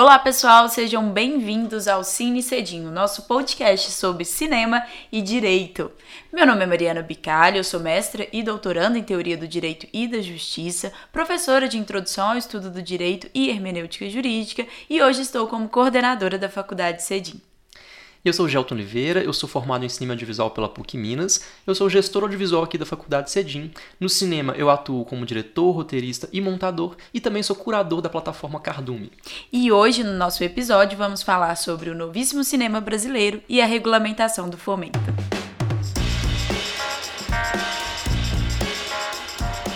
Olá, pessoal, sejam bem-vindos ao Cine Cedinho, nosso podcast sobre cinema e direito. Meu nome é Mariana Bicalho, eu sou mestra e doutoranda em Teoria do Direito e da Justiça, professora de Introdução ao Estudo do Direito e Hermenêutica Jurídica e hoje estou como coordenadora da Faculdade Eu sou Gelton Oliveira, eu sou formado em cinema audiovisual pela PUC Minas, eu sou gestor audiovisual aqui da Faculdade Cedim. No cinema eu atuo como diretor, roteirista e montador e também sou curador da plataforma Cardume. E hoje no nosso episódio vamos falar sobre o novíssimo cinema brasileiro e a regulamentação do fomento.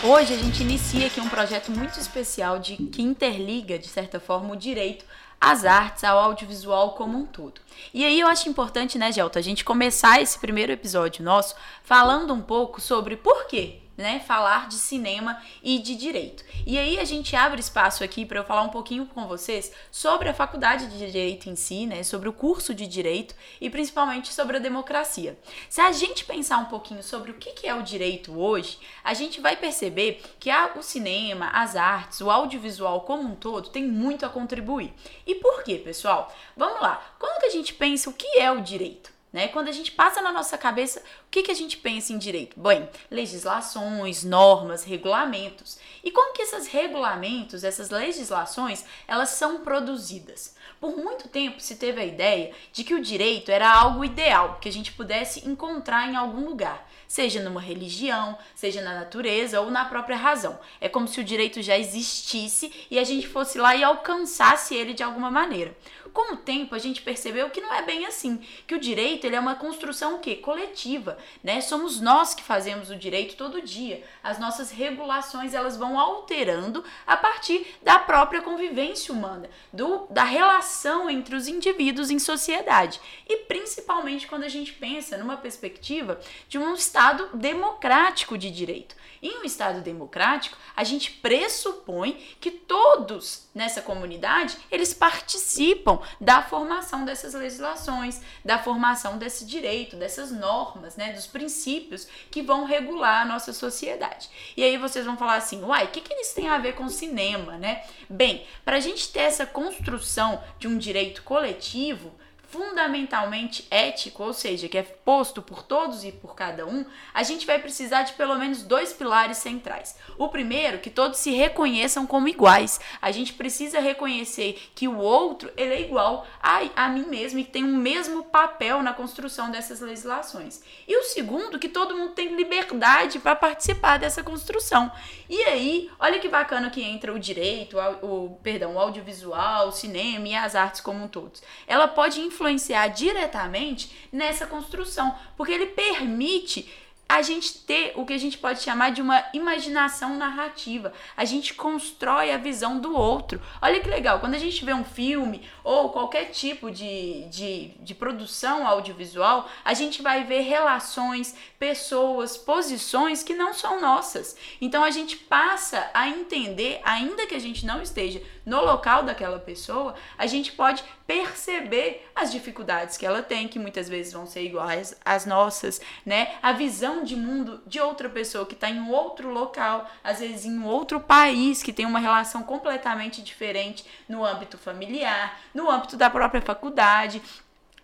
Hoje a gente inicia aqui um projeto muito especial de que interliga, de certa forma, o direito às artes, ao audiovisual como um todo. E aí eu acho importante, né, Gelta, a gente começar esse primeiro episódio nosso falando um pouco sobre por quê né, falar de cinema e de direito. E aí a gente abre espaço aqui para eu falar um pouquinho com vocês sobre a faculdade de direito em si, né, sobre o curso de direito e principalmente sobre a democracia. Se a gente pensar um pouquinho sobre o que é o direito hoje, a gente vai perceber que o cinema, as artes, o audiovisual como um todo tem muito a contribuir. E por quê, pessoal? Vamos lá. Quando que a gente pensa o que é o direito? Né? Quando a gente passa na nossa cabeça, o que, que a gente pensa em direito? Bem, legislações, normas, regulamentos. E como que esses regulamentos, essas legislações, elas são produzidas? Por muito tempo se teve a ideia de que o direito era algo ideal, que a gente pudesse encontrar em algum lugar, seja numa religião, seja na natureza ou na própria razão. É como se o direito já existisse e a gente fosse lá e alcançasse ele de alguma maneira. Com o tempo, a gente percebeu que não é bem assim, que o direito ele é uma construção o quê? coletiva, né? Somos nós que fazemos o direito todo dia. As nossas regulações elas vão alterando a partir da própria convivência humana, do, da relação entre os indivíduos em sociedade. E principalmente quando a gente pensa numa perspectiva de um Estado democrático de direito. Em um Estado democrático, a gente pressupõe que todos nessa comunidade eles participam da formação dessas legislações, da formação desse direito, dessas normas, né, dos princípios que vão regular a nossa sociedade. E aí vocês vão falar assim, uai, o que, que eles têm a ver com cinema, né? Bem, para a gente ter essa construção de um direito coletivo, fundamentalmente ético, ou seja, que é posto por todos e por cada um, a gente vai precisar de pelo menos dois pilares centrais. O primeiro, que todos se reconheçam como iguais. A gente precisa reconhecer que o outro ele é igual a, a mim mesmo e tem o mesmo papel na construção dessas legislações. E o segundo, que todo mundo tem liberdade para participar dessa construção. E aí, olha que bacana que entra o direito, o, o perdão, o audiovisual, o cinema e as artes como um todos. Ela pode influenciar influenciar diretamente nessa construção, porque ele permite a gente ter o que a gente pode chamar de uma imaginação narrativa. A gente constrói a visão do outro. Olha que legal, quando a gente vê um filme ou qualquer tipo de, de, de produção audiovisual, a gente vai ver relações, pessoas, posições que não são nossas. Então a gente passa a entender, ainda que a gente não esteja no local daquela pessoa, a gente pode perceber as dificuldades que ela tem, que muitas vezes vão ser iguais às nossas, né? A visão de mundo de outra pessoa que está em outro local, às vezes em outro país, que tem uma relação completamente diferente no âmbito familiar, no âmbito da própria faculdade.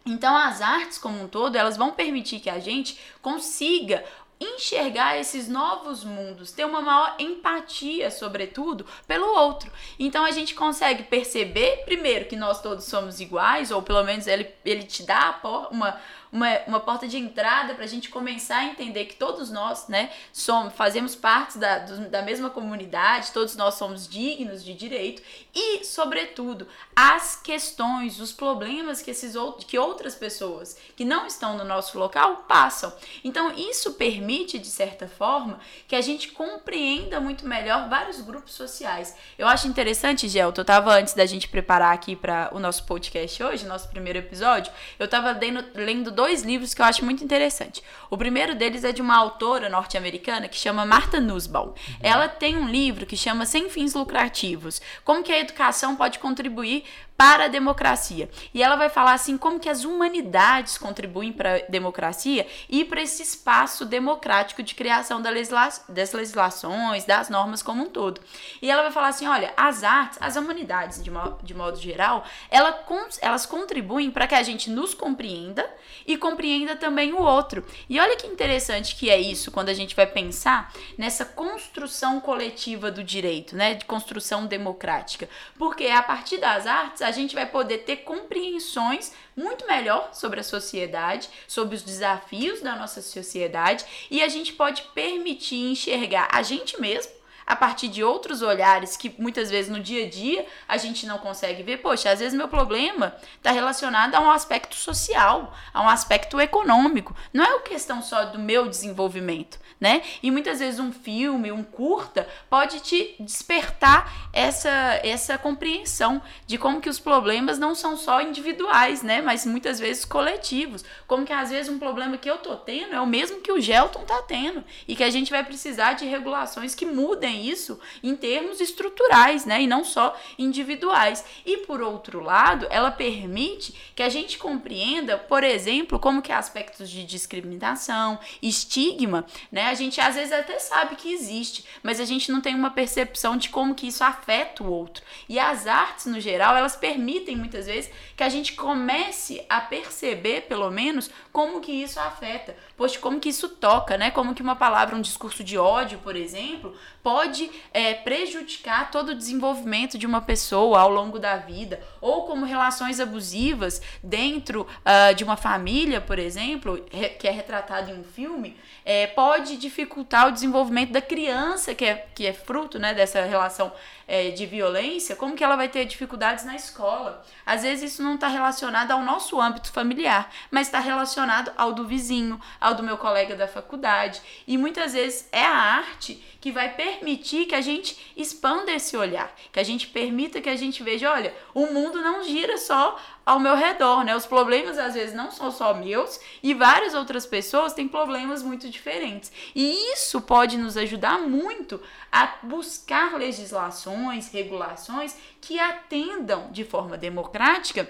Então, as artes como um todo, elas vão permitir que a gente consiga enxergar esses novos mundos, ter uma maior empatia, sobretudo, pelo outro. Então a gente consegue perceber, primeiro, que nós todos somos iguais, ou pelo menos ele, ele te dá uma, uma, uma porta de entrada para a gente começar a entender que todos nós, né, somos, fazemos parte da, do, da mesma comunidade, todos nós somos dignos de direito e, sobretudo, as questões, os problemas que, esses outros, que outras pessoas que não estão no nosso local passam. Então, isso permite, de certa forma, que a gente compreenda muito melhor vários grupos sociais. Eu acho interessante, Gelto, eu estava antes da gente preparar aqui para o nosso podcast hoje, nosso primeiro episódio, eu estava lendo, lendo dois livros que eu acho muito interessante. O primeiro deles é de uma autora norte-americana que chama Martha Nussbaum. Uhum. Ela tem um livro que chama Sem Fins Lucrativos. Como que a educação pode contribuir para a democracia. E ela vai falar assim como que as humanidades contribuem para a democracia e para esse espaço democrático de criação da legisla das legislações, das normas como um todo. E ela vai falar assim, olha, as artes, as humanidades de, mo de modo geral, ela, elas contribuem para que a gente nos compreenda e compreenda também o outro. E olha que interessante que é isso quando a gente vai pensar nessa construção coletiva do direito, né, de construção democrática, porque é a partir das artes a gente vai poder ter compreensões muito melhor sobre a sociedade, sobre os desafios da nossa sociedade e a gente pode permitir enxergar a gente mesmo a partir de outros olhares que muitas vezes no dia a dia a gente não consegue ver. Poxa, às vezes meu problema está relacionado a um aspecto social, a um aspecto econômico. Não é uma questão só do meu desenvolvimento, né? E muitas vezes um filme, um curta, pode te despertar essa, essa compreensão de como que os problemas não são só individuais, né? Mas muitas vezes coletivos. Como que às vezes um problema que eu tô tendo é o mesmo que o Gelton tá tendo. E que a gente vai precisar de regulações que mudem isso em termos estruturais, né, e não só individuais. E por outro lado, ela permite que a gente compreenda, por exemplo, como que aspectos de discriminação, estigma, né, a gente às vezes até sabe que existe, mas a gente não tem uma percepção de como que isso afeta o outro. E as artes no geral, elas permitem muitas vezes que a gente comece a perceber, pelo menos, como que isso afeta, poxa, como que isso toca, né? Como que uma palavra, um discurso de ódio, por exemplo, pode é, prejudicar todo o desenvolvimento de uma pessoa ao longo da vida, ou como relações abusivas dentro uh, de uma família, por exemplo, que é retratado em um filme, é, pode dificultar o desenvolvimento da criança, que é, que é fruto né, dessa relação é, de violência, como que ela vai ter dificuldades na escola. Às vezes isso não está relacionado ao nosso âmbito familiar, mas está relacionado ao do vizinho, ao do meu colega da faculdade. E muitas vezes é a arte que vai permitir que a gente expanda esse olhar, que a gente permita que a gente veja, olha, o mundo não gira só ao meu redor, né? Os problemas às vezes não são só meus e várias outras pessoas têm problemas muito diferentes. E isso pode nos ajudar muito a buscar legislações, regulações que atendam de forma democrática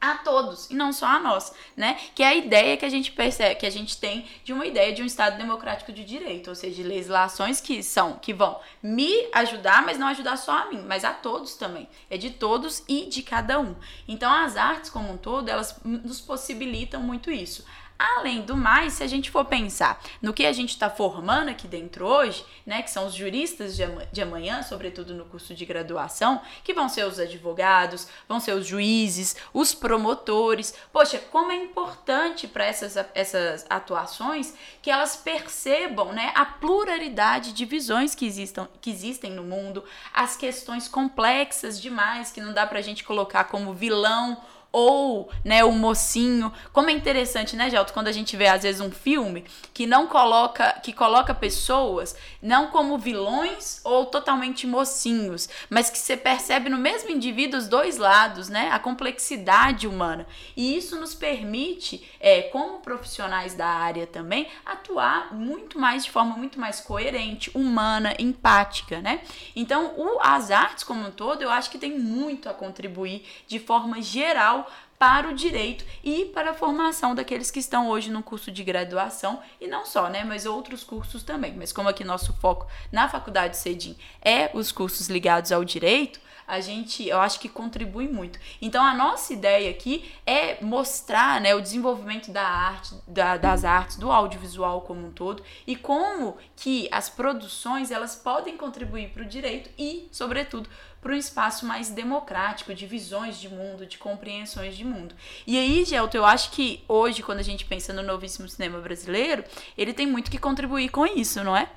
a todos e não só a nós, né? Que é a ideia que a gente percebe, que a gente tem de uma ideia de um Estado democrático de direito, ou seja, de legislações que são que vão me ajudar, mas não ajudar só a mim, mas a todos também. É de todos e de cada um. Então as artes como um todo, elas nos possibilitam muito isso. Além do mais, se a gente for pensar no que a gente está formando aqui dentro hoje, né, que são os juristas de amanhã, sobretudo no curso de graduação, que vão ser os advogados, vão ser os juízes, os promotores. Poxa, como é importante para essas, essas atuações que elas percebam né, a pluralidade de visões que, existam, que existem no mundo, as questões complexas demais que não dá para a gente colocar como vilão ou, né, o mocinho. Como é interessante, né, Gelto, quando a gente vê às vezes um filme que não coloca, que coloca pessoas não como vilões ou totalmente mocinhos, mas que você percebe no mesmo indivíduo os dois lados, né, a complexidade humana. E isso nos permite, é, como profissionais da área também, atuar muito mais de forma muito mais coerente, humana, empática, né? Então, o, as artes como um todo, eu acho que tem muito a contribuir de forma geral para o direito e para a formação daqueles que estão hoje no curso de graduação e não só, né, mas outros cursos também. Mas como aqui nosso foco na faculdade Cedim é os cursos ligados ao direito, a gente, eu acho que contribui muito. Então a nossa ideia aqui é mostrar, né, o desenvolvimento da arte, da, das artes, do audiovisual como um todo e como que as produções elas podem contribuir para o direito e, sobretudo, para um espaço mais democrático, de visões de mundo, de compreensões de mundo. E aí, Gelto, eu acho que hoje, quando a gente pensa no novíssimo cinema brasileiro, ele tem muito que contribuir com isso, não é?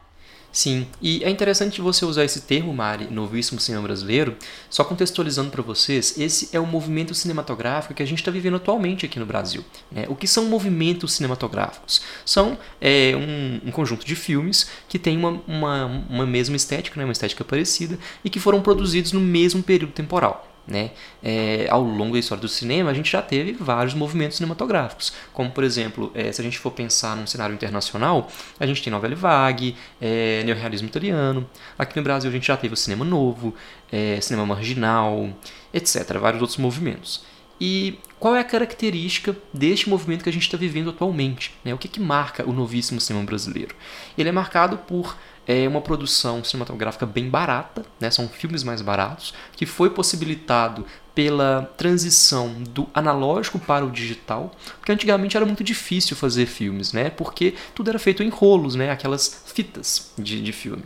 Sim, e é interessante você usar esse termo, Mari, novíssimo cinema brasileiro, só contextualizando para vocês, esse é o movimento cinematográfico que a gente está vivendo atualmente aqui no Brasil. Né? O que são movimentos cinematográficos? São é, um, um, conjunto de filmes que tem uma, uma, uma mesma estética, né? uma estética parecida, e que foram produzidos no mesmo período temporal. Né? É, ao longo da história do cinema, a gente já teve vários movimentos cinematográficos, como por exemplo, é, se a gente for pensar num cenário internacional, a gente tem novela vague, é, neorrealismo italiano. Aqui no Brasil a gente já teve o cinema novo, é, cinema marginal, etc. Vários outros movimentos. E qual é a característica deste movimento que a gente está vivendo atualmente? Né? O que, que marca o novíssimo cinema brasileiro? Ele é marcado por é, uma produção cinematográfica bem barata, né? são filmes mais baratos, que foi possibilitado pela transição do analógico para o digital, porque antigamente era muito difícil fazer filmes, né? porque tudo era feito em rolos, né? aquelas fitas de, de filme.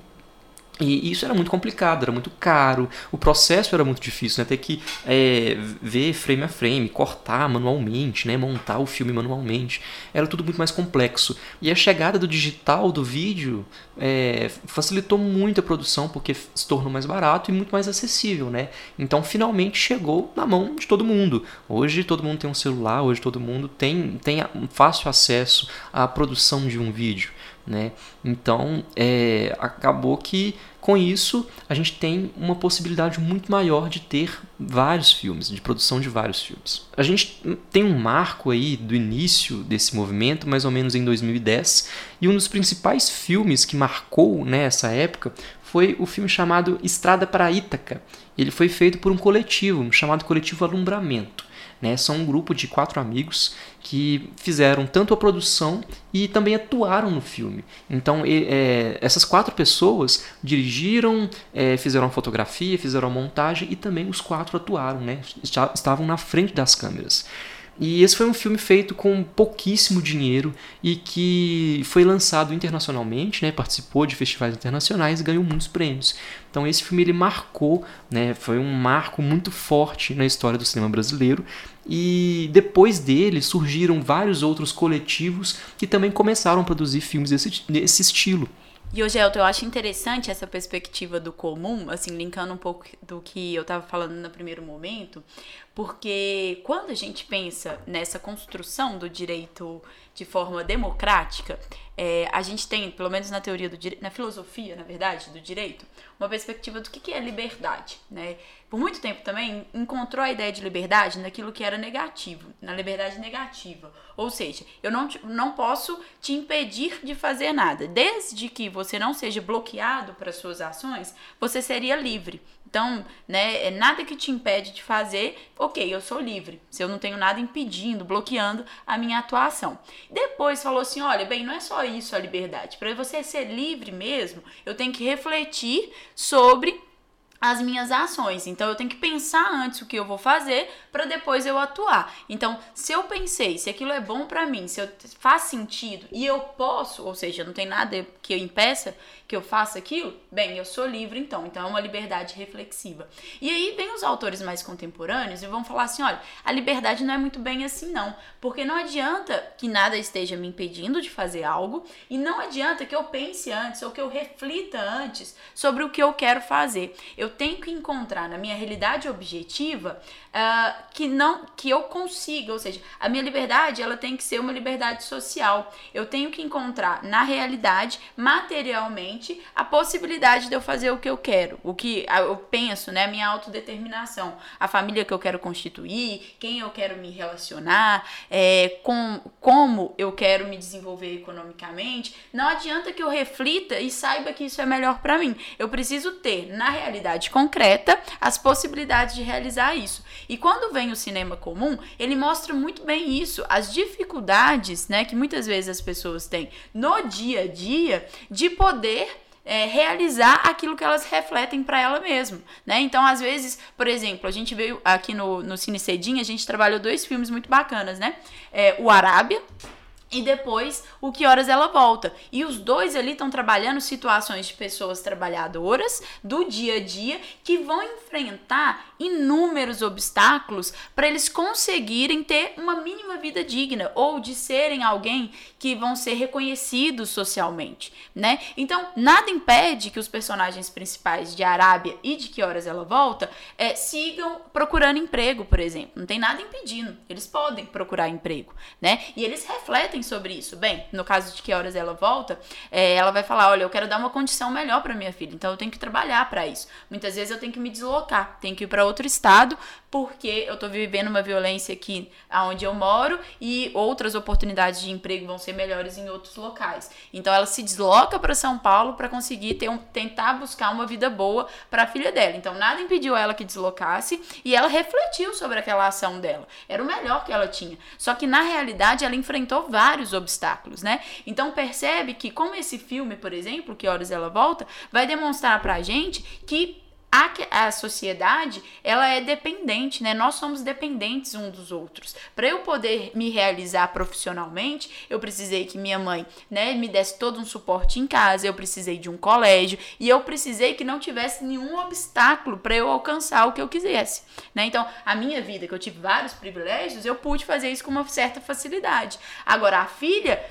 E isso era muito complicado, era muito caro, o processo era muito difícil, né? ter que é, ver frame a frame, cortar manualmente, né? montar o filme manualmente, era tudo muito mais complexo. E a chegada do digital, do vídeo, é, facilitou muito a produção, porque se tornou mais barato e muito mais acessível. Né? Então finalmente chegou na mão de todo mundo. Hoje todo mundo tem um celular, hoje todo mundo tem, tem fácil acesso à produção de um vídeo. Né? Então é, acabou que com isso a gente tem uma possibilidade muito maior de ter vários filmes, de produção de vários filmes. A gente tem um marco aí do início desse movimento, mais ou menos em 2010, e um dos principais filmes que marcou né, época foi o filme chamado Estrada para Ítaca. Ele foi feito por um coletivo chamado Coletivo Alumbramento. Né? São um grupo de quatro amigos que fizeram tanto a produção e também atuaram no filme. Então, é, essas quatro pessoas dirigiram, é, fizeram a fotografia, fizeram a montagem e também os quatro atuaram, né? estavam na frente das câmeras. E esse foi um filme feito com pouquíssimo dinheiro e que foi lançado internacionalmente, né, participou de festivais internacionais e ganhou muitos prêmios. Então esse filme ele marcou, né, foi um marco muito forte na história do cinema brasileiro. E depois dele surgiram vários outros coletivos que também começaram a produzir filmes desse, desse estilo. E hoje, Elton, eu acho interessante essa perspectiva do comum, assim, linkando um pouco do que eu estava falando no primeiro momento, porque quando a gente pensa nessa construção do direito de forma democrática, é, a gente tem, pelo menos na teoria do direito, na filosofia, na verdade, do direito, uma perspectiva do que, que é liberdade, né? Por muito tempo também encontrou a ideia de liberdade naquilo que era negativo, na liberdade negativa. Ou seja, eu não, não posso te impedir de fazer nada. Desde que você não seja bloqueado para suas ações, você seria livre. Então, né, é nada que te impede de fazer, ok, eu sou livre. Se eu não tenho nada impedindo, bloqueando a minha atuação. Depois falou assim: olha, bem, não é só isso a liberdade. Para você ser livre mesmo, eu tenho que refletir sobre as minhas ações. Então eu tenho que pensar antes o que eu vou fazer para depois eu atuar. Então, se eu pensei, se aquilo é bom para mim, se eu, faz sentido e eu posso, ou seja, não tem nada que eu impeça que eu faça aquilo, bem, eu sou livre então. Então é uma liberdade reflexiva. E aí vem os autores mais contemporâneos e vão falar assim, olha, a liberdade não é muito bem assim não, porque não adianta que nada esteja me impedindo de fazer algo e não adianta que eu pense antes ou que eu reflita antes sobre o que eu quero fazer. Eu tenho que encontrar na minha realidade objetiva uh, que não que eu consiga, ou seja, a minha liberdade ela tem que ser uma liberdade social. Eu tenho que encontrar na realidade, materialmente, a possibilidade de eu fazer o que eu quero, o que eu penso, né, a minha autodeterminação, a família que eu quero constituir, quem eu quero me relacionar, é, com como eu quero me desenvolver economicamente. Não adianta que eu reflita e saiba que isso é melhor para mim. Eu preciso ter na realidade concreta as possibilidades de realizar isso. E quando vem o cinema comum, ele mostra muito bem isso, as dificuldades, né, que muitas vezes as pessoas têm no dia a dia de poder é, realizar aquilo que elas refletem para ela mesma, né? Então, às vezes, por exemplo, a gente veio aqui no, no Cine Cedinho, a gente trabalhou dois filmes muito bacanas, né? É, o Arábia, e depois o que horas ela volta. E os dois ali estão trabalhando situações de pessoas trabalhadoras do dia a dia que vão enfrentar inúmeros obstáculos para eles conseguirem ter uma mínima vida digna ou de serem alguém que vão ser reconhecidos socialmente, né? Então, nada impede que os personagens principais de Arábia e de que horas ela volta é, sigam procurando emprego, por exemplo. Não tem nada impedindo. Eles podem procurar emprego, né? E eles refletem sobre isso? Bem, no caso de que horas ela volta, é, ela vai falar: olha, eu quero dar uma condição melhor para minha filha, então eu tenho que trabalhar para isso. Muitas vezes eu tenho que me deslocar, tenho que ir para outro estado, porque eu tô vivendo uma violência aqui onde eu moro e outras oportunidades de emprego vão ser melhores em outros locais. Então ela se desloca para São Paulo para conseguir ter um, tentar buscar uma vida boa para a filha dela. Então nada impediu ela que deslocasse e ela refletiu sobre aquela ação dela. Era o melhor que ela tinha. Só que na realidade ela enfrentou vários obstáculos, né? Então percebe que como esse filme, por exemplo, que horas ela volta, vai demonstrar pra gente que a, a sociedade ela é dependente, né? Nós somos dependentes um dos outros. Para eu poder me realizar profissionalmente, eu precisei que minha mãe, né, me desse todo um suporte em casa, eu precisei de um colégio e eu precisei que não tivesse nenhum obstáculo para eu alcançar o que eu quisesse, né? Então, a minha vida, que eu tive vários privilégios, eu pude fazer isso com uma certa facilidade. Agora, a filha,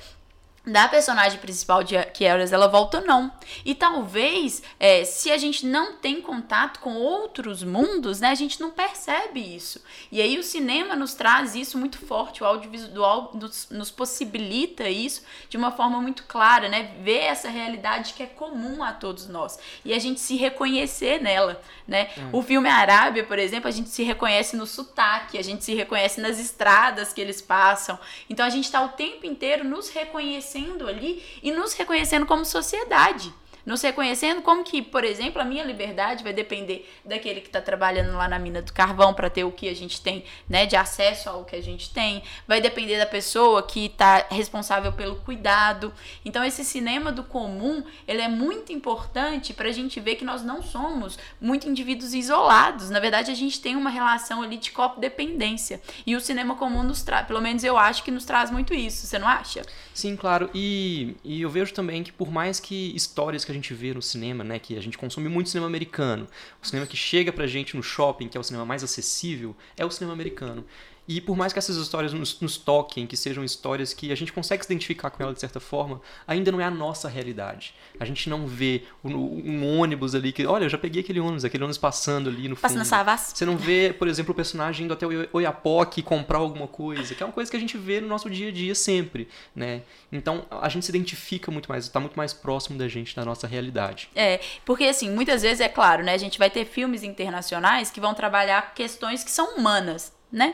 da personagem principal de Keras, ela volta não. E talvez, é, se a gente não tem contato com outros mundos, né, a gente não percebe isso. E aí o cinema nos traz isso muito forte, o audiovisual nos, nos possibilita isso de uma forma muito clara, né, ver essa realidade que é comum a todos nós. E a gente se reconhecer nela, né. Hum. O filme Arábia, por exemplo, a gente se reconhece no sotaque, a gente se reconhece nas estradas que eles passam. Então a gente está o tempo inteiro nos reconhecendo ali e nos reconhecendo como sociedade nos reconhecendo como que, por exemplo, a minha liberdade vai depender daquele que está trabalhando lá na mina do carvão para ter o que a gente tem, né, de acesso ao que a gente tem, vai depender da pessoa que está responsável pelo cuidado. Então esse cinema do comum, ele é muito importante para a gente ver que nós não somos muito indivíduos isolados. Na verdade, a gente tem uma relação ali de copodependência. E o cinema comum nos traz, pelo menos eu acho que nos traz muito isso. Você não acha? Sim, claro. E, e eu vejo também que por mais que histórias que a gente vê no cinema, né, que a gente consome muito cinema americano, o cinema que chega pra gente no shopping, que é o cinema mais acessível, é o cinema americano. E por mais que essas histórias nos, nos, toquem, que sejam histórias que a gente consegue se identificar com ela de certa forma, ainda não é a nossa realidade. A gente não vê um, um ônibus ali que, olha, eu já peguei aquele ônibus, aquele ônibus passando ali no Passa fundo. Savas. Você não vê, por exemplo, o personagem indo até o Oiapoque comprar alguma coisa, que é uma coisa que a gente vê no nosso dia a dia sempre, né? Então, a gente se identifica muito mais, está muito mais próximo da gente, da nossa realidade. É, porque assim, muitas vezes é claro, né, a gente vai ter filmes internacionais que vão trabalhar questões que são humanas, né?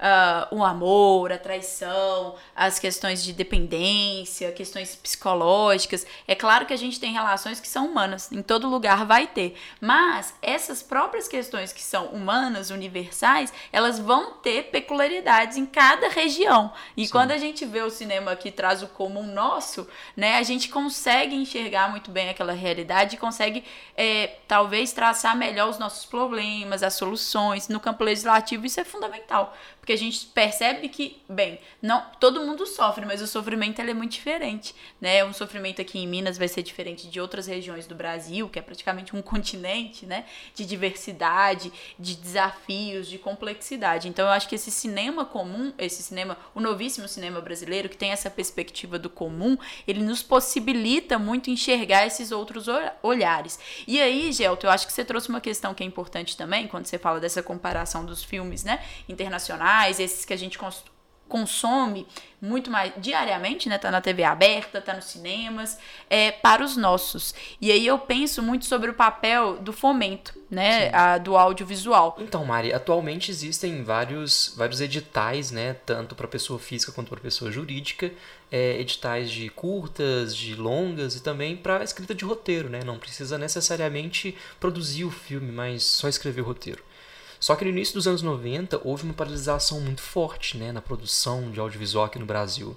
Uh, o amor, a traição, as questões de dependência, questões psicológicas. É claro que a gente tem relações que são humanas, em todo lugar vai ter. Mas essas próprias questões que são humanas, universais, elas vão ter peculiaridades em cada região. E Sim. quando a gente vê o cinema que traz o comum nosso, né, a gente consegue enxergar muito bem aquela realidade e consegue é, talvez traçar melhor os nossos problemas, as soluções. No campo legislativo isso é fundamental, porque a gente percebe que, bem, não todo mundo sofre, mas o sofrimento é muito diferente, né? Um sofrimento aqui em Minas vai ser diferente de outras regiões do Brasil, que é praticamente um continente, né? De diversidade, de desafios, de complexidade. Então eu acho que esse cinema comum, esse cinema, o novíssimo cinema brasileiro, que tem essa perspectiva do comum, ele nos possibilita muito enxergar esses outros olhares. E aí, Gelto, eu acho que você trouxe uma questão que é importante também, quando você fala dessa comparação dos filmes, né? Internacionais esses que a gente cons consome muito mais diariamente, né? Tá na TV aberta, tá nos cinemas, é, para os nossos. E aí eu penso muito sobre o papel do fomento, né? A, do audiovisual. Então, Mari, atualmente existem vários, vários editais, né? Tanto para pessoa física quanto para pessoa jurídica, é, editais de curtas, de longas e também para escrita de roteiro, né? Não precisa necessariamente produzir o filme, mas só escrever o roteiro. Só que no início dos anos 90 houve uma paralisação muito forte né, na produção de audiovisual aqui no Brasil.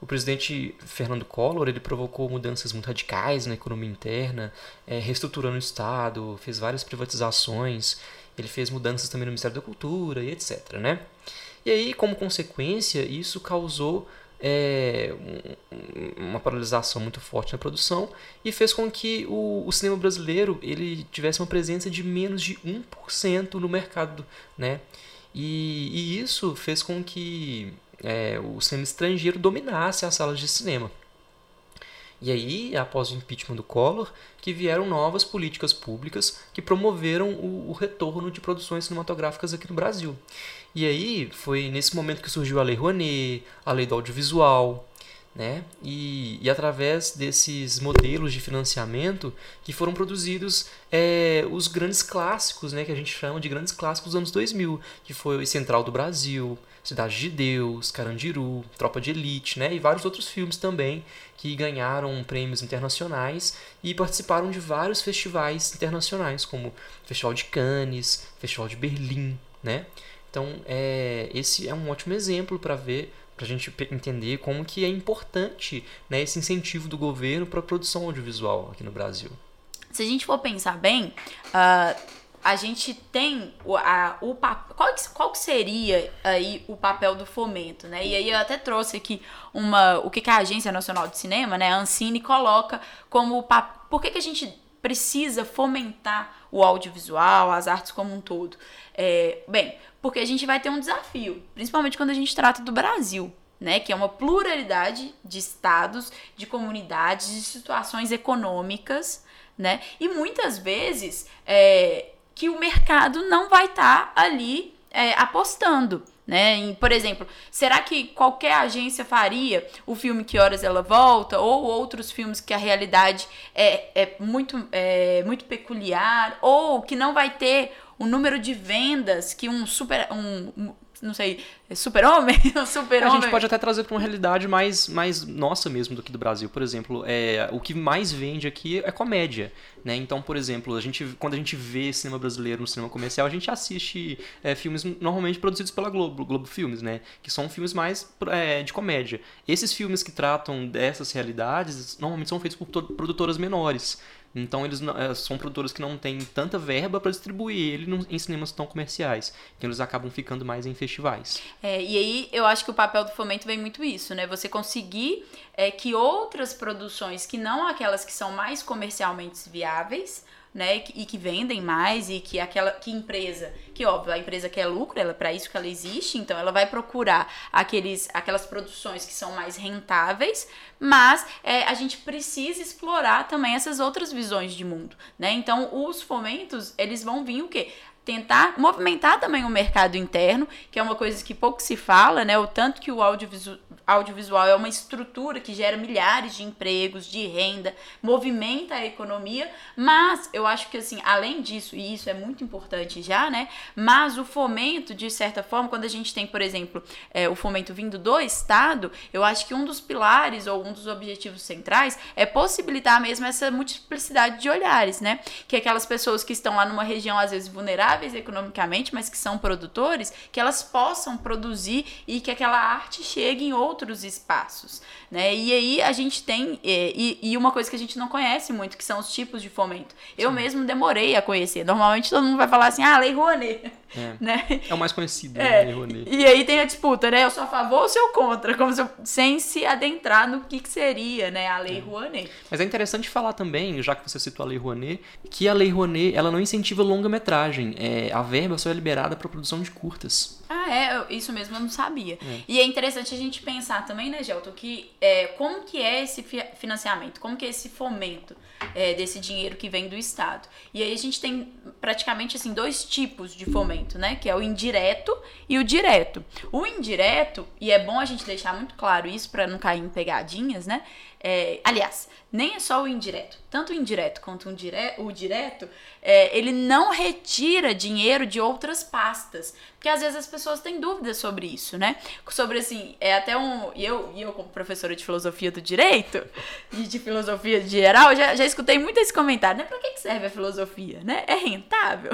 O presidente Fernando Collor ele provocou mudanças muito radicais na economia interna, é, reestruturando o Estado, fez várias privatizações, ele fez mudanças também no Ministério da Cultura e etc. Né? E aí, como consequência, isso causou é, uma paralisação muito forte na produção e fez com que o, o, cinema brasileiro ele tivesse uma presença de menos de 1% no mercado. Né? E, e isso fez com que é, o cinema estrangeiro dominasse as salas de cinema. E aí, após o impeachment do Collor, que vieram novas políticas públicas que promoveram o, o retorno de produções cinematográficas aqui no Brasil. E aí foi nesse momento que surgiu a Lei Rouanet, a Lei do Audiovisual, né? E, e através desses modelos de financiamento que foram produzidos é, os grandes clássicos, né? Que a gente chama de grandes clássicos dos anos 2000, que foi Central do Brasil, Cidade de Deus, Carandiru, Tropa de Elite, né? E vários outros filmes também que ganharam prêmios internacionais e participaram de vários festivais internacionais, como Festival de Cannes, Festival de Berlim, né? Então, é, esse é um ótimo exemplo para ver para a gente entender como que é importante né, esse incentivo do governo para a produção audiovisual aqui no Brasil. Se a gente for pensar bem, uh, a gente tem o, a, o qual, que, qual que seria aí o papel do fomento, né? E aí eu até trouxe aqui uma o que, que a Agência Nacional de Cinema, né, a Ancine coloca como o por que, que a gente precisa fomentar o audiovisual, as artes como um todo. É, bem, porque a gente vai ter um desafio, principalmente quando a gente trata do Brasil, né, que é uma pluralidade de estados, de comunidades, de situações econômicas, né, e muitas vezes é, que o mercado não vai estar tá ali é, apostando. Né? Em, por exemplo, será que qualquer agência faria o filme Que Horas Ela Volta ou outros filmes que a realidade é, é, muito, é muito peculiar ou que não vai ter o número de vendas que um super um, não sei, é super-homem? super A gente pode até trazer para uma realidade mais, mais nossa mesmo do que do Brasil. Por exemplo, é, o que mais vende aqui é comédia. Né? Então, por exemplo, a gente, quando a gente vê cinema brasileiro no cinema comercial, a gente assiste é, filmes normalmente produzidos pela Globo, Globo Filmes, né? que são filmes mais é, de comédia. Esses filmes que tratam dessas realidades normalmente são feitos por produtoras menores. Então eles não, é, são produtores que não têm tanta verba para distribuir ele em cinemas tão comerciais. Então eles acabam ficando mais em festivais. É, e aí eu acho que o papel do fomento vem muito isso, né? Você conseguir é, que outras produções, que não aquelas que são mais comercialmente viáveis, né, e que vendem mais e que aquela que empresa, que óbvio, a empresa quer lucro, ela para isso que ela existe, então ela vai procurar aqueles aquelas produções que são mais rentáveis, mas é, a gente precisa explorar também essas outras visões de mundo, né? Então os fomentos, eles vão vir o quê? tentar movimentar também o mercado interno, que é uma coisa que pouco se fala, né? O tanto que o audiovisual, audiovisual é uma estrutura que gera milhares de empregos, de renda, movimenta a economia, mas eu acho que assim, além disso, e isso é muito importante já, né? Mas o fomento, de certa forma, quando a gente tem, por exemplo, é, o fomento vindo do Estado, eu acho que um dos pilares ou um dos objetivos centrais é possibilitar mesmo essa multiplicidade de olhares, né? Que aquelas pessoas que estão lá numa região às vezes vulneráveis economicamente, mas que são produtores, que elas possam produzir e que aquela arte chegue em outros outros espaços, né? E aí a gente tem é, e, e, uma coisa que a gente não conhece muito, que são os tipos de fomento. Sim. Eu mesmo demorei a conhecer. Normalmente todo mundo vai falar assim, ah, Lei Rouanet. É, né? é o mais conhecido, é. né, E aí tem a disputa, né? Eu sou a favor ou sou contra, como se eu, sem se adentrar no que, que seria, né, a Lei é. Rouanet. Mas é interessante falar também, já que você citou a Lei Rouanet, que a Lei Rouanet, ela não incentiva longa-metragem. É, a verba só é liberada para produção de curtas. Ah, é? Isso mesmo eu não sabia. É. E é interessante a gente pensar também, né, Gelton, que é, como que é esse financiamento, como que é esse fomento é, desse dinheiro que vem do Estado. E aí a gente tem praticamente assim dois tipos de fomento, né? Que é o indireto e o direto. O indireto, e é bom a gente deixar muito claro isso para não cair em pegadinhas, né? É, aliás, nem é só o indireto. Tanto o indireto quanto o, dire o direto, é, ele não retira dinheiro de outras pastas. Porque às vezes as pessoas têm dúvidas sobre isso, né? Sobre assim, é até um. E eu, eu como professora de filosofia do direito e de filosofia geral, já, já escutei muito esse comentário, né? Pra que serve a filosofia, né? É rentável?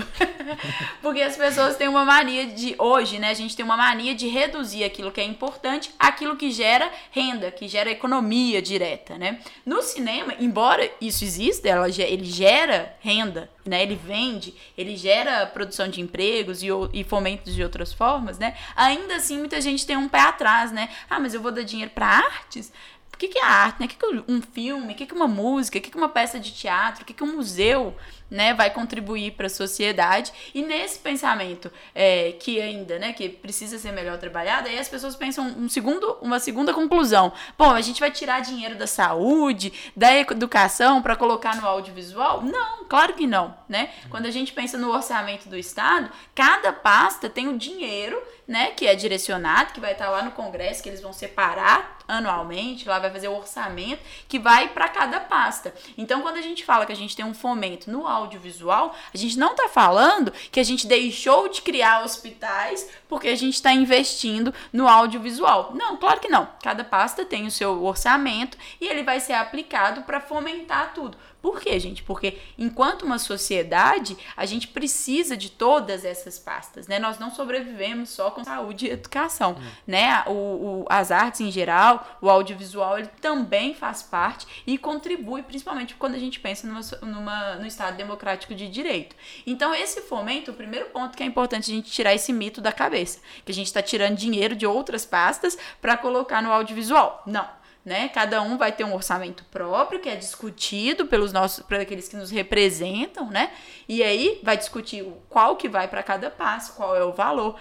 Porque as pessoas têm uma mania de. Hoje, né? A gente tem uma mania de reduzir aquilo que é importante aquilo que gera renda, que gera economia direta, né? No cinema, embora isso exista, ela, ele gera renda, né? Ele vende, ele gera produção de empregos e, e fomentos de outras formas, né? Ainda assim, muita gente tem um pé atrás, né? Ah, mas eu vou dar dinheiro para artes? O que, que é arte, né? O que, que um filme? O que, que uma música? O que, que uma peça de teatro? O que, que um museu? Né, vai contribuir para a sociedade. E nesse pensamento é, que ainda, né, que precisa ser melhor trabalhado, aí as pessoas pensam um segundo, uma segunda conclusão. Bom, a gente vai tirar dinheiro da saúde, da educação para colocar no audiovisual? Não, claro que não, né? Quando a gente pensa no orçamento do Estado, cada pasta tem o dinheiro né, que é direcionado, que vai estar lá no Congresso, que eles vão separar anualmente, lá vai fazer o orçamento que vai para cada pasta. Então, quando a gente fala que a gente tem um fomento no audiovisual, a gente não está falando que a gente deixou de criar hospitais porque a gente está investindo no audiovisual. Não, claro que não. Cada pasta tem o seu orçamento e ele vai ser aplicado para fomentar tudo. Por quê, gente? Porque enquanto uma sociedade, a gente precisa de todas essas pastas, né? Nós não sobrevivemos só com saúde e educação, uhum. né? O, o, as artes em geral, o audiovisual, ele também faz parte e contribui, principalmente quando a gente pensa numa, numa, no Estado democrático de direito. Então, esse fomento, o primeiro ponto que é importante a gente tirar esse mito da cabeça, que a gente está tirando dinheiro de outras pastas para colocar no audiovisual. Não né? Cada um vai ter um orçamento próprio que é discutido pelos nossos, para aqueles que nos representam, né? E aí vai discutir qual que vai para cada passo, qual é o valor.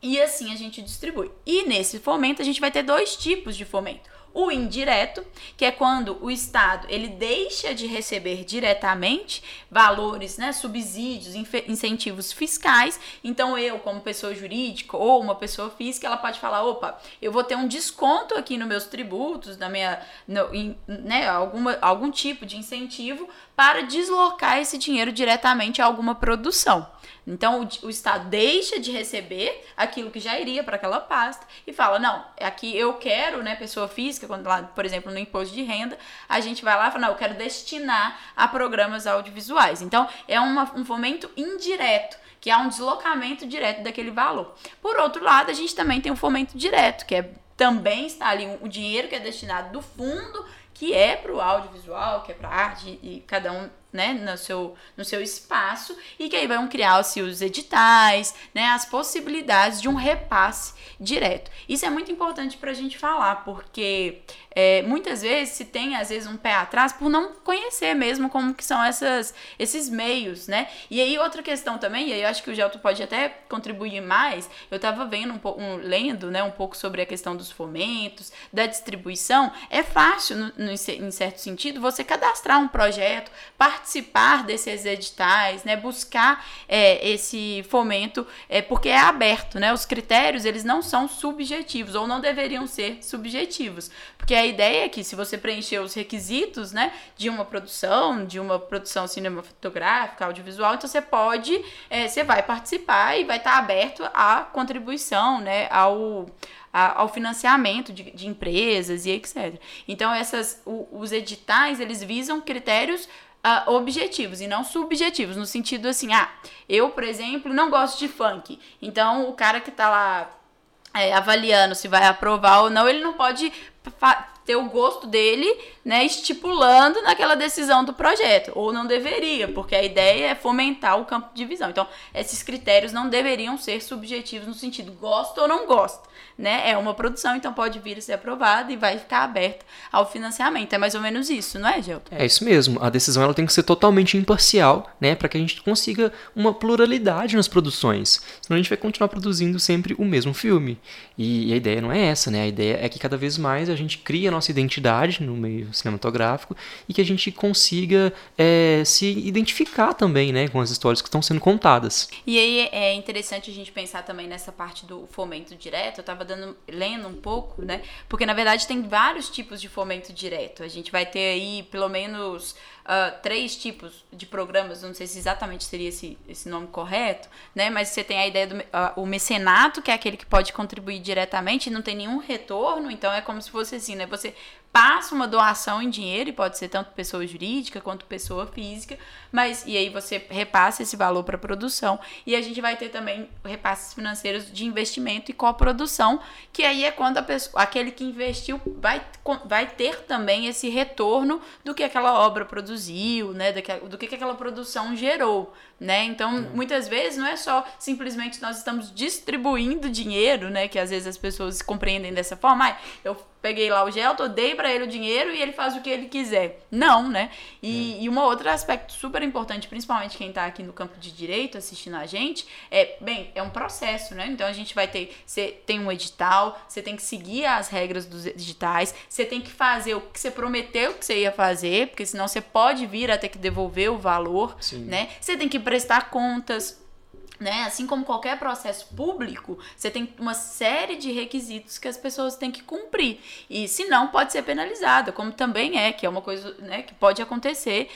E assim a gente distribui. E nesse fomento a gente vai ter dois tipos de fomento o indireto, que é quando o Estado ele deixa de receber diretamente valores, né, subsídios, incentivos fiscais. Então eu, como pessoa jurídica ou uma pessoa física, ela pode falar, opa, eu vou ter um desconto aqui nos meus tributos, na minha, no, in, né, alguma, algum tipo de incentivo para deslocar esse dinheiro diretamente a alguma produção. Então o, o, Estado deixa de receber aquilo que já iria para aquela pasta e fala: não, aqui eu quero, né, pessoa física, quando lá, por exemplo, no imposto de renda, a gente vai lá e fala: não, eu quero destinar a programas audiovisuais. Então é uma, um fomento indireto que há um deslocamento direto daquele valor. Por outro lado, a gente também tem um fomento direto, que é também está ali o dinheiro que é destinado do fundo, que é para o audiovisual, que é para arte, e cada um né, no seu, no seu espaço e que aí vão criar-se os editais, né, as possibilidades de um repasse direto. Isso é muito importante para a gente falar, porque é, muitas vezes se tem às vezes um pé atrás por não conhecer mesmo como que são essas, esses meios, né? E aí outra questão também, e aí eu acho que o Gelto pode até contribuir mais, eu estava vendo um pouco, um, lendo, né, um pouco sobre a questão dos fomentos, da distribuição, é fácil, no, no, em certo sentido, você cadastrar um projeto, participar desses editais, né, buscar é, esse fomento, é, porque é aberto, né? Os critérios, eles não são subjetivos, ou não deveriam ser subjetivos, porque a ideia é que se você preencher os requisitos, né, de uma produção, de uma produção cinematográfica, audiovisual, então você pode, é, você vai participar e vai estar aberto à contribuição, né, ao ao financiamento de, de, empresas e etc. Então, essas, o, os editais, eles visam critérios uh, objetivos e não subjetivos, no sentido assim, ah, eu, por exemplo, não gosto de funk. Então, o cara que está lá é, avaliando se vai aprovar ou não, ele não pode ter o gosto dele, né, estipulando naquela decisão do projeto, ou não deveria, porque a ideia é fomentar o campo de visão. Então, esses critérios não deveriam ser subjetivos no sentido gosto ou não gosto né? É uma produção, então pode vir a ser aprovada e vai ficar aberta ao financiamento. É mais ou menos isso, não é, Gelton? É isso mesmo. A decisão ela tem que ser totalmente imparcial, né? Para que a gente consiga uma pluralidade nas produções. Senão a gente vai continuar produzindo sempre o mesmo filme. E a ideia não é essa, né? A ideia é que cada vez mais a gente crie a nossa identidade no meio cinematográfico e que a gente consiga é, se identificar também, né? Com as histórias que estão sendo contadas. E aí é interessante a gente pensar também nessa parte do fomento direto. Eu tava dando, lendo um pouco, né? Porque na verdade tem vários tipos de fomento direto. A gente vai ter aí pelo menos uh, três tipos de programas, não sei se exatamente seria esse, esse nome correto, né? Mas você tem a ideia do uh, o mecenato, que é aquele que pode contribuir diretamente não tem nenhum retorno, então é como se fosse assim, né? Você passa uma doação em dinheiro, e pode ser tanto pessoa jurídica quanto pessoa física, mas e aí você repassa esse valor para produção. E a gente vai ter também repasses financeiros de investimento e coprodução, que aí é quando a pessoa, aquele que investiu vai, vai ter também esse retorno do que aquela obra produziu, né, do que, do que aquela produção gerou né? Então, é. muitas vezes não é só simplesmente nós estamos distribuindo dinheiro, né? Que às vezes as pessoas compreendem dessa forma. Ah, eu peguei lá o Gelto, dei para ele o dinheiro e ele faz o que ele quiser. Não, né? E, é. e um outro aspecto super importante, principalmente quem tá aqui no campo de direito assistindo a gente, é, bem, é um processo, né? Então a gente vai ter, você tem um edital, você tem que seguir as regras dos editais, você tem que fazer o que você prometeu que você ia fazer, porque senão você pode vir a ter que devolver o valor, Sim. né? Você tem que prestar contas, né? Assim como qualquer processo público, você tem uma série de requisitos que as pessoas têm que cumprir. E se não, pode ser penalizada, como também é, que é uma coisa né, que pode acontecer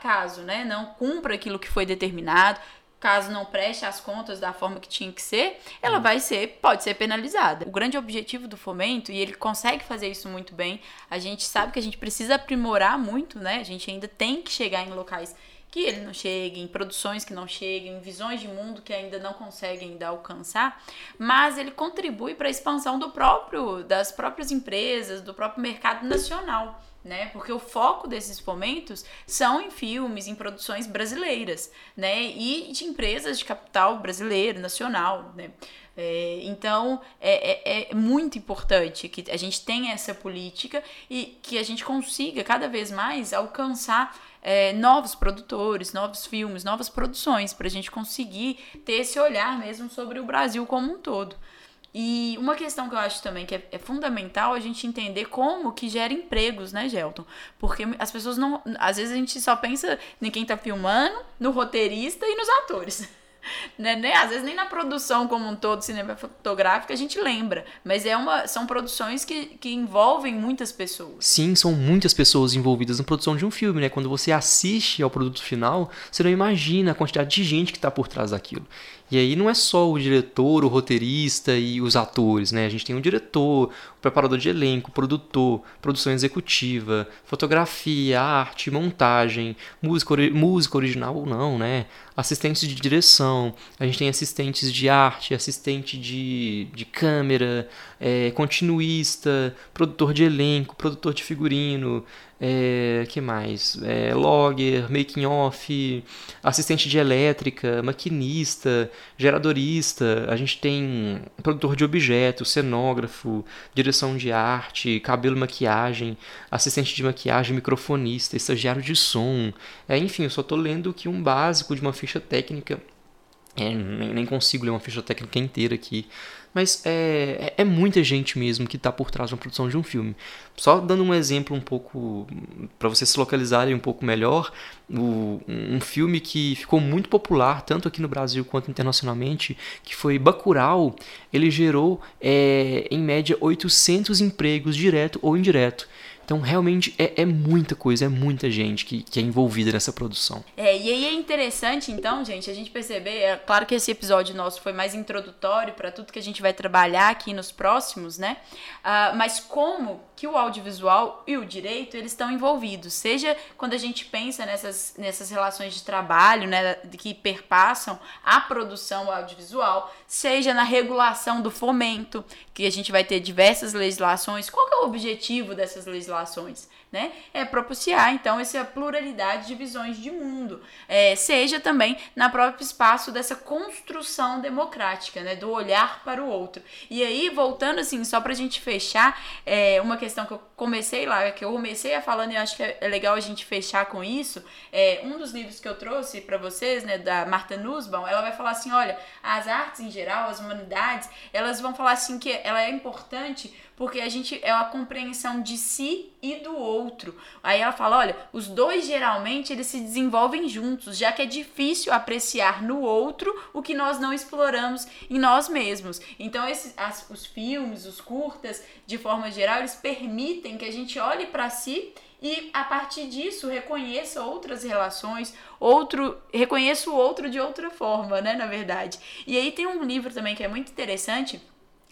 caso né, não cumpra aquilo que foi determinado, caso não preste as contas da forma que tinha que ser, ela vai ser, pode ser penalizada. O grande objetivo do fomento, e ele consegue fazer isso muito bem, a gente sabe que a gente precisa aprimorar muito, né? A gente ainda tem que chegar em locais que ele não chegue, em produções que não cheguem, em visões de mundo que ainda não conseguem ainda alcançar, mas ele contribui para a expansão do próprio das próprias empresas, do próprio mercado nacional. Né? Porque o foco desses fomentos são em filmes, em produções brasileiras, né? E de empresas de capital brasileiro, nacional, né? É, então é, é, é, muito importante que a gente tenha essa política e que a gente consiga cada vez mais alcançar é, novos produtores, novos filmes, novas produções, para a gente conseguir ter esse olhar mesmo sobre o Brasil como um todo. E uma questão que eu acho também que é, é, fundamental a gente entender como que gera empregos, né, Gelton? Porque as pessoas não. Às vezes a gente só pensa em quem tá filmando, no roteirista e nos atores. né, né? Às vezes nem na produção como um todo cinematográfica a gente lembra, mas é uma, são produções que, que envolvem muitas pessoas. Sim, são muitas pessoas envolvidas na produção de um filme, né? Quando você assiste ao produto final, você não imagina a quantidade de gente que está por trás daquilo. E aí não é só o diretor, o roteirista e os atores, né? A gente tem o diretor, o preparador de elenco, produtor, produção executiva, fotografia, arte, montagem, música, música original ou não, né? Assistentes de direção, a gente tem assistentes de arte, assistente de, de câmera, é, continuista, produtor de elenco, produtor de figurino, é, que mais? É, logger, making off, assistente de elétrica, maquinista, geradorista. A gente tem produtor de objetos, cenógrafo, direção de arte, cabelo e maquiagem, assistente de maquiagem, microfonista, estagiário de som. É, enfim, eu só estou lendo aqui um básico de uma ficha técnica. É, nem consigo ler uma ficha técnica inteira aqui mas é, é, é muita gente mesmo que está por trás uma produção de um filme. Só dando um exemplo um pouco para vocês se localizarem um pouco melhor, o, um filme que ficou muito popular tanto aqui no Brasil quanto internacionalmente, que foi Bacurau, ele gerou é, em média 800 empregos direto ou indireto. Então, realmente, é, é muita coisa, é muita gente que, que é envolvida nessa produção. É, e aí é interessante, então, gente, a gente perceber, é claro que esse episódio nosso foi mais introdutório para tudo que a gente vai trabalhar aqui nos próximos, né? Uh, mas como que o audiovisual e o direito, eles estão envolvidos, seja quando a gente pensa nessas, nessas relações de trabalho, né, que perpassam a produção audiovisual, seja na regulação do fomento, que a gente vai ter diversas legislações. Qual é o objetivo dessas legislações? Né? É propiciar, então, essa pluralidade de visões de mundo. É, seja também na próprio espaço dessa construção democrática, né? Do olhar para o outro. E aí, voltando assim, só pra gente fechar, é, uma questão que eu comecei lá, que eu comecei a falando e acho que é legal a gente fechar com isso, é um dos livros que eu trouxe para vocês, né, da Marta Nussbaum, ela vai falar assim, olha, as artes em geral, as humanidades, elas vão falar assim que ela é importante porque a gente é a compreensão de si e do outro. Aí ela fala, olha, os dois geralmente eles se desenvolvem juntos, já que é difícil apreciar no outro o que nós não exploramos em nós mesmos. Então esses, as, os filmes, os curtas, de forma geral, eles permitem que a gente olhe para si e a partir disso reconheça outras relações, outro reconheça o outro de outra forma, né, na verdade. E aí tem um livro também que é muito interessante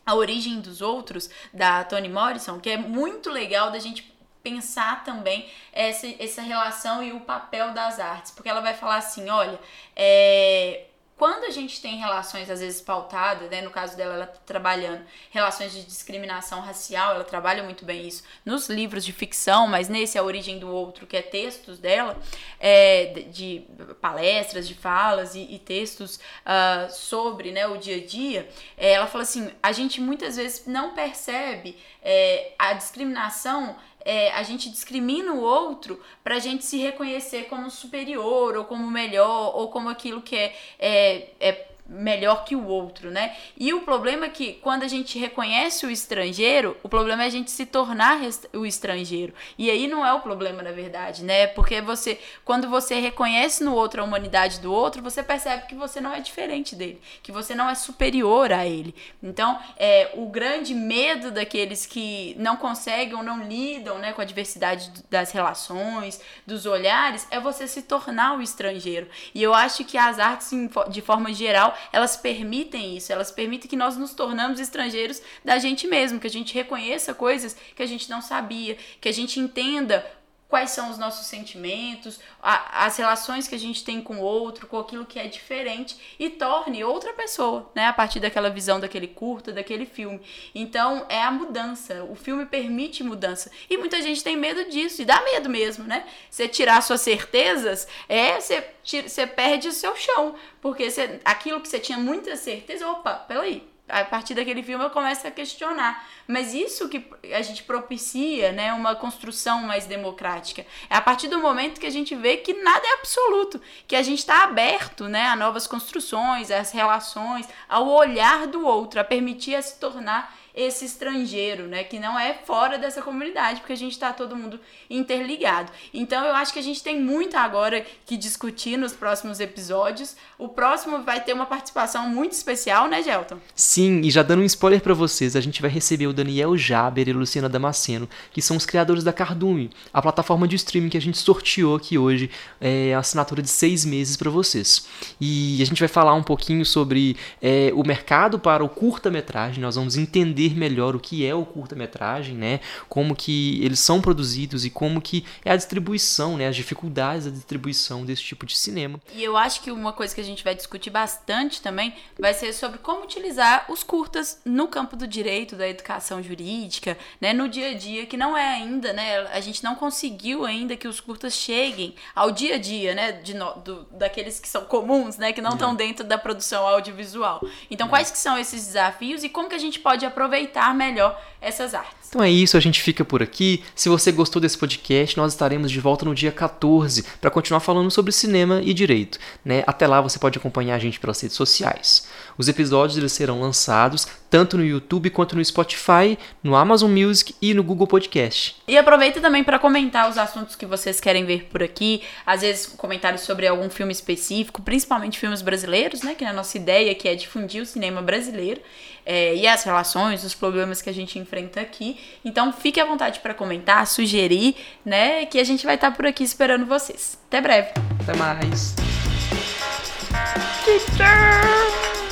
a Origem dos Outros, da Toni Morrison, que é muito legal da gente pensar também essa, essa relação e o papel das artes. Porque ela vai falar assim: olha, é, quando a gente tem relações às vezes pautadas, né, no caso dela ela tá trabalhando relações de discriminação racial, ela trabalha muito bem isso nos livros de ficção, mas nesse a origem do outro que é textos dela, é, de, palestras, de falas e, e textos uh, sobre, né, o dia a dia, é, ela fala assim, a gente muitas vezes não percebe é, a discriminação é, a gente discrimina o outro para a gente se reconhecer como superior ou como melhor ou como aquilo que é, é, é melhor que o outro, né? E o problema é que quando a gente reconhece o estrangeiro, o problema é a gente se tornar o estrangeiro. E aí não é o problema, na verdade, né? Porque você, quando você reconhece no outro a humanidade do outro, você percebe que você não é diferente dele, que você não é superior a ele. Então, é, o grande medo daqueles que não conseguem ou não lidam, né, com a diversidade das relações, dos olhares, é você se tornar o estrangeiro. E eu acho que as artes, de forma geral, elas permitem isso, elas permitem que nós nos tornamos estrangeiros da gente mesmo, que a gente reconheça coisas que a gente não sabia, que a gente entenda quais são os nossos sentimentos, a, as relações que a gente tem com o outro, com aquilo que é diferente e torne outra pessoa, né, a partir daquela visão daquele curta, daquele filme. Então, é a mudança. O filme permite mudança. E muita gente tem medo disso, e dá medo mesmo, né? Você tirar suas certezas, é você, você perde o seu chão, porque você, aquilo que você tinha muita certeza, opa, peraí, a partir daquele filme eu começo a questionar. Mas isso que a gente propicia, né, uma construção mais democrática. É a partir do momento que a gente vê que nada é absoluto, que a gente está aberto, né, a novas construções, às relações, ao olhar do outro, a permitir a se tornar esse estrangeiro, né, que não é fora dessa comunidade, porque a gente está todo mundo interligado. Então eu acho que a gente tem muito agora que discutir nos próximos episódios. O próximo vai ter uma participação muito especial, né, Gelton? Sim, e já dando um spoiler para vocês, a gente vai receber o Daniel Jaber e Luciana Damasceno, que são os criadores da Cardume, a plataforma de streaming que a gente sorteou aqui hoje, é a assinatura de seis meses para vocês. E a gente vai falar um pouquinho sobre é, o mercado para o curta-metragem, nós vamos entender entender melhor o que é o curta-metragem, né? Como que eles são produzidos e como que é a distribuição, né? As dificuldades da distribuição desse tipo de cinema. E eu acho que uma coisa que a gente vai discutir bastante também vai ser sobre como utilizar os curtas no campo do direito, da educação jurídica, né? No dia a dia, que não é ainda, né? A gente não conseguiu ainda que os curtas cheguem ao dia a dia, né? De no, do, daqueles que são comuns, né? Que não estão dentro da produção audiovisual. Então, quais que são esses desafios e como que a gente pode aproveitar aproveitar melhor essas artes. Então é isso, a gente fica por aqui. Se você gostou desse podcast, nós estaremos de volta no dia 14 para continuar falando sobre cinema e direito. Né? Até lá você pode acompanhar a gente pelas redes sociais. Os episódios eles serão lançados tanto no YouTube quanto no Spotify, no Amazon Music e no Google Podcast. E aproveita também para comentar os assuntos que vocês querem ver por aqui, às vezes comentários sobre algum filme específico, principalmente filmes brasileiros, né? Que é a nossa ideia que é difundir o cinema brasileiro é, e as relações, os problemas que a gente enfrenta aqui. Então fique à vontade para comentar, sugerir, né? Que a gente vai estar tá por aqui esperando vocês. Até breve. Até mais. Teacher!